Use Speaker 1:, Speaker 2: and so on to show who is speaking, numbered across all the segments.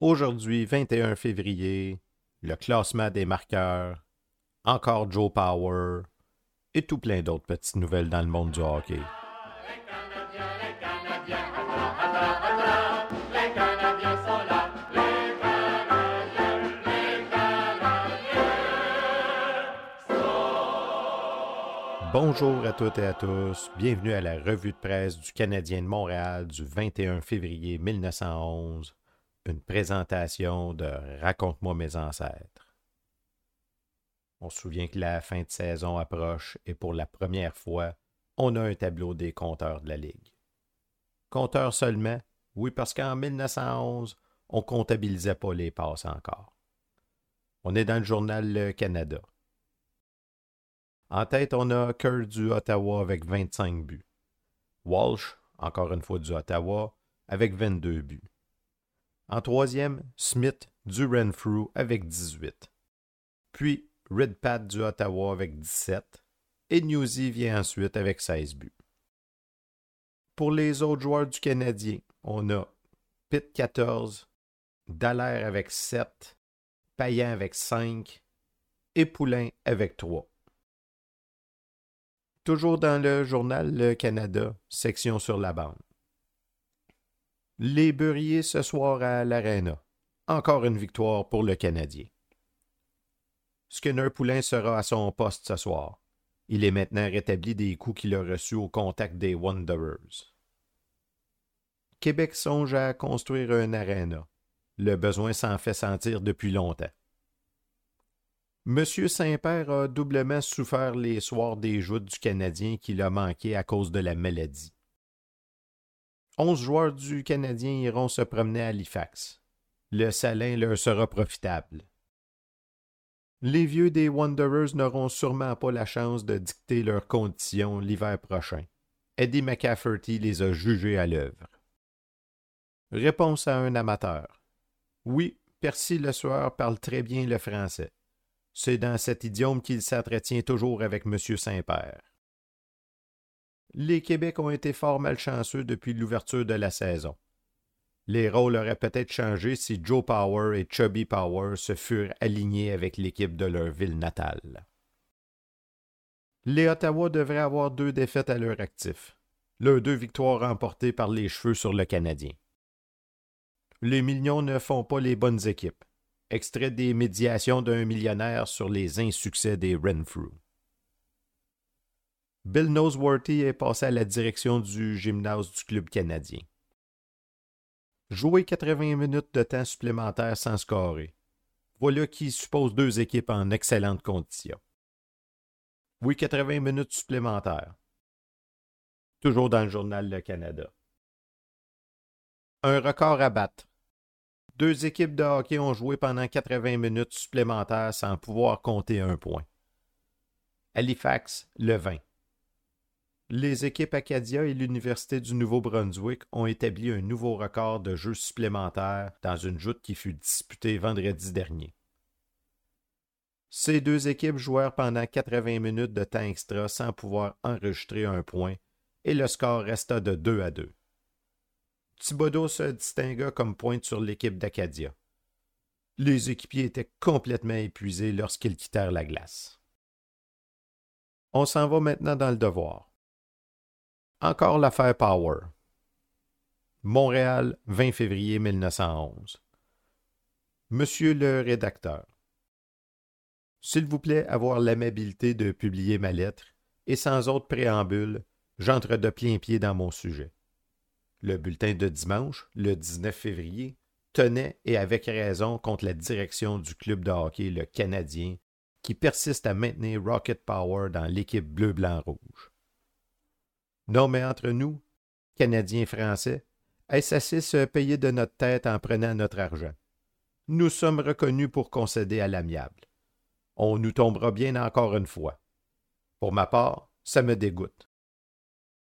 Speaker 1: Aujourd'hui, 21 février, le classement des marqueurs, encore Joe Power et tout plein d'autres petites nouvelles dans le monde du hockey. Bonjour à toutes et à tous, bienvenue à la revue de presse du Canadien de Montréal du 21 février 1911, une présentation de Raconte-moi mes ancêtres. On se souvient que la fin de saison approche et pour la première fois, on a un tableau des compteurs de la Ligue. Compteurs seulement, oui, parce qu'en 1911, on comptabilisait pas les passes encore. On est dans le journal Le Canada. En tête, on a Kerr du Ottawa avec 25 buts. Walsh, encore une fois du Ottawa, avec 22 buts. En troisième, Smith du Renfrew avec 18. Puis Redpat du Ottawa avec 17. Et Newsy vient ensuite avec 16 buts. Pour les autres joueurs du Canadien, on a Pitt 14, Dallaire avec 7, Payan avec 5 et Poulain avec 3. Toujours dans le journal Le Canada, section sur la bande. Les Beurriers ce soir à l'Arena. Encore une victoire pour le Canadien. Skinner Poulain sera à son poste ce soir. Il est maintenant rétabli des coups qu'il a reçus au contact des Wanderers. Québec songe à construire un aréna. Le besoin s'en fait sentir depuis longtemps. Monsieur Saint-Père a doublement souffert les soirs des joutes du Canadien qu'il a manqué à cause de la maladie. Onze joueurs du Canadien iront se promener à Halifax. Le salin leur sera profitable. Les vieux des Wanderers n'auront sûrement pas la chance de dicter leurs conditions l'hiver prochain. Eddie McCafferty les a jugés à l'œuvre. Réponse à un amateur. Oui, Percy Le Sueur parle très bien le français. C'est dans cet idiome qu'il s'entretient toujours avec M. Saint-Père. Les Québec ont été fort malchanceux depuis l'ouverture de la saison. Les rôles auraient peut-être changé si Joe Power et Chubby Power se furent alignés avec l'équipe de leur ville natale. Les Ottawa devraient avoir deux défaites à leur actif, leurs deux victoires remportées par les cheveux sur le Canadien. Les millions ne font pas les bonnes équipes extrait des médiations d'un millionnaire sur les insuccès des Renfrew. Bill Noseworthy est passé à la direction du gymnase du club canadien. Jouer 80 minutes de temps supplémentaire sans scorer. Voilà qui suppose deux équipes en excellentes conditions. Oui, 80 minutes supplémentaires. Toujours dans le journal Le Canada. Un record à battre. Deux équipes de hockey ont joué pendant 80 minutes supplémentaires sans pouvoir compter un point. Halifax, le 20. Les équipes Acadia et l'Université du Nouveau-Brunswick ont établi un nouveau record de jeux supplémentaires dans une joute qui fut disputée vendredi dernier. Ces deux équipes jouèrent pendant 80 minutes de temps extra sans pouvoir enregistrer un point et le score resta de 2 à 2. Thibodeau se distingua comme pointe sur l'équipe d'Acadia. Les équipiers étaient complètement épuisés lorsqu'ils quittèrent la glace. On s'en va maintenant dans le devoir. Encore l'affaire Power. Montréal, 20 février 1911. Monsieur le rédacteur, s'il vous plaît, avoir l'amabilité de publier ma lettre, et sans autre préambule, j'entre de plein pied dans mon sujet. Le bulletin de dimanche, le 19 février, tenait, et avec raison, contre la direction du club de hockey, le Canadien, qui persiste à maintenir Rocket Power dans l'équipe bleu-blanc-rouge. Non, mais entre nous, Canadiens français, est-ce assez se payer de notre tête en prenant notre argent? Nous sommes reconnus pour concéder à l'amiable. On nous tombera bien encore une fois. Pour ma part, ça me dégoûte.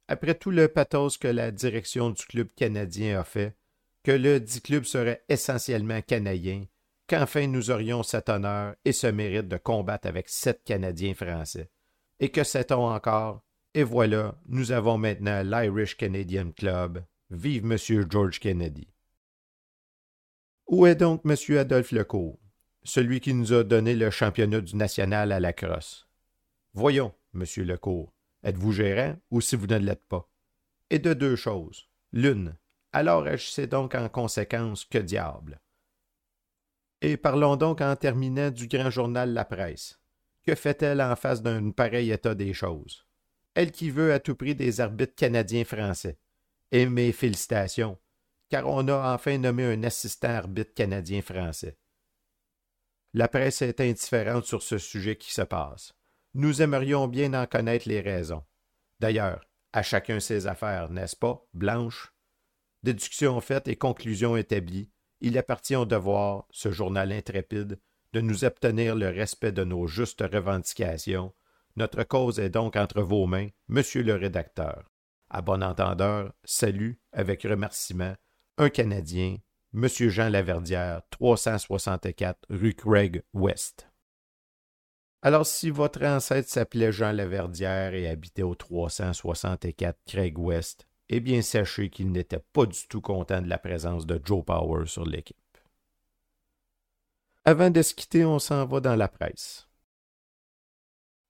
Speaker 1: Après tout le pathos que la direction du club canadien a fait, que le dit club serait essentiellement canadien, qu'enfin nous aurions cet honneur et ce mérite de combattre avec sept Canadiens français. Et que sait-on encore? Et voilà, nous avons maintenant l'Irish Canadian Club. Vive Monsieur George Kennedy. Où est donc M. Adolphe Lecourt, celui qui nous a donné le championnat du national à la crosse? Voyons, M. Lecourt, êtes-vous gérant ou si vous ne l'êtes pas? Et de deux choses. L'une, alors agissez donc en conséquence, que diable. Et parlons donc en terminant du grand journal La Presse. Que fait-elle en face d'un pareil état des choses? Elle qui veut à tout prix des arbitres canadiens-français. Et mes félicitations, car on a enfin nommé un assistant arbitre canadien-français. La presse est indifférente sur ce sujet qui se passe. Nous aimerions bien en connaître les raisons. D'ailleurs, à chacun ses affaires, n'est-ce pas, Blanche? Déduction faite et conclusion établie, il appartient au devoir, ce journal intrépide, de nous obtenir le respect de nos justes revendications. Notre cause est donc entre vos mains, monsieur le rédacteur. À bon entendeur, salut, avec remerciement, un Canadien, monsieur Jean Laverdière, 364 rue Craig West. Alors, si votre ancêtre s'appelait Jean Laverdière et habitait au 364 Craig West, eh bien, sachez qu'il n'était pas du tout content de la présence de Joe Power sur l'équipe. Avant de se quitter, on s'en va dans la presse.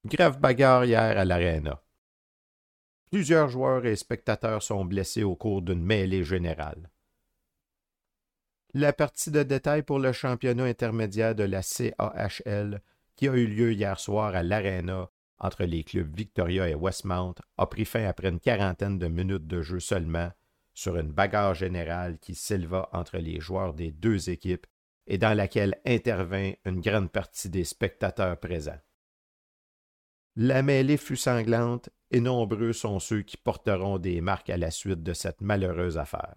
Speaker 1: Grave bagarre hier à l'Arena. Plusieurs joueurs et spectateurs sont blessés au cours d'une mêlée générale. La partie de détail pour le championnat intermédiaire de la CAHL, qui a eu lieu hier soir à l'Arena entre les clubs Victoria et Westmount, a pris fin après une quarantaine de minutes de jeu seulement, sur une bagarre générale qui s'éleva entre les joueurs des deux équipes et dans laquelle intervint une grande partie des spectateurs présents. La mêlée fut sanglante et nombreux sont ceux qui porteront des marques à la suite de cette malheureuse affaire.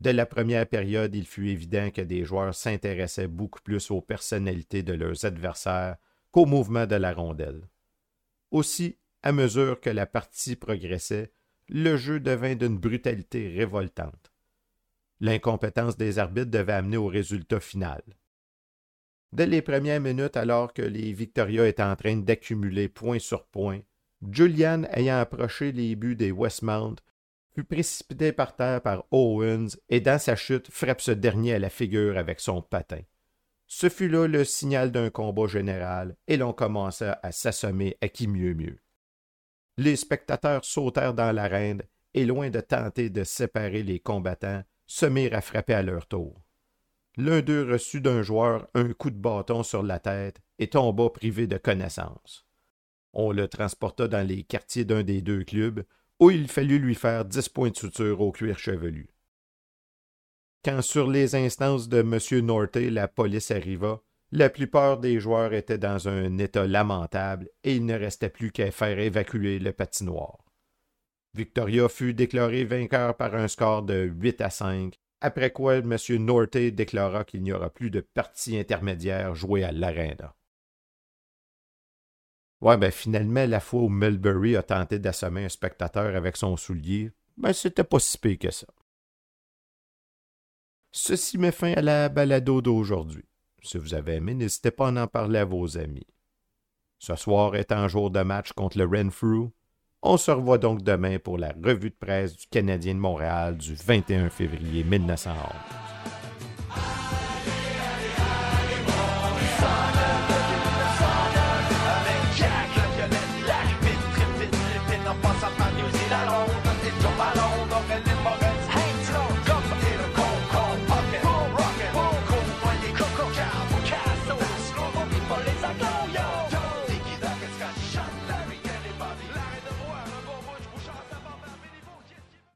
Speaker 1: Dès la première période, il fut évident que des joueurs s'intéressaient beaucoup plus aux personnalités de leurs adversaires qu'au mouvement de la rondelle. Aussi, à mesure que la partie progressait, le jeu devint d'une brutalité révoltante. L'incompétence des arbitres devait amener au résultat final. Dès les premières minutes, alors que les Victoria étaient en train d'accumuler point sur point, Julian, ayant approché les buts des Westmount, fut précipité par terre par Owens et dans sa chute frappe ce dernier à la figure avec son patin. Ce fut là le signal d'un combat général et l'on commença à s'assommer à qui mieux mieux. Les spectateurs sautèrent dans l'arène et loin de tenter de séparer les combattants, se mirent à frapper à leur tour. L'un d'eux reçut d'un joueur un coup de bâton sur la tête et tomba privé de connaissance. On le transporta dans les quartiers d'un des deux clubs, où il fallut lui faire dix points de suture au cuir chevelu. Quand sur les instances de M. Norte la police arriva, la plupart des joueurs étaient dans un état lamentable et il ne restait plus qu'à faire évacuer le patinoire. Victoria fut déclaré vainqueur par un score de 8 à 5, après quoi M. Norte déclara qu'il n'y aura plus de partie intermédiaire jouée à l'Arena. Ouais, ben finalement, la fois où Mulberry a tenté d'assommer un spectateur avec son soulier, ben c'était pas si pire que ça. Ceci met fin à la balado d'aujourd'hui. Si vous avez aimé, n'hésitez pas à en parler à vos amis. Ce soir est un jour de match contre le Renfrew. On se revoit donc demain pour la revue de presse du Canadien de Montréal du 21 février 1911.